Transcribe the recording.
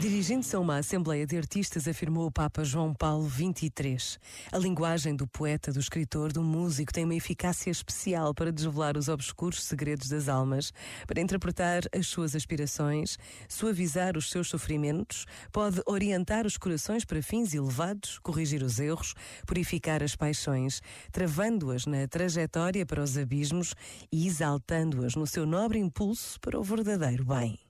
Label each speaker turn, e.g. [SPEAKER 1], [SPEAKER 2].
[SPEAKER 1] Dirigindo-se a uma Assembleia de Artistas, afirmou o Papa João Paulo XXIII. A linguagem do poeta, do escritor, do músico tem uma eficácia especial para desvelar os obscuros segredos das almas, para interpretar as suas aspirações, suavizar os seus sofrimentos, pode orientar os corações para fins elevados, corrigir os erros, purificar as paixões, travando-as na trajetória para os abismos e exaltando-as no seu nobre impulso para o verdadeiro bem.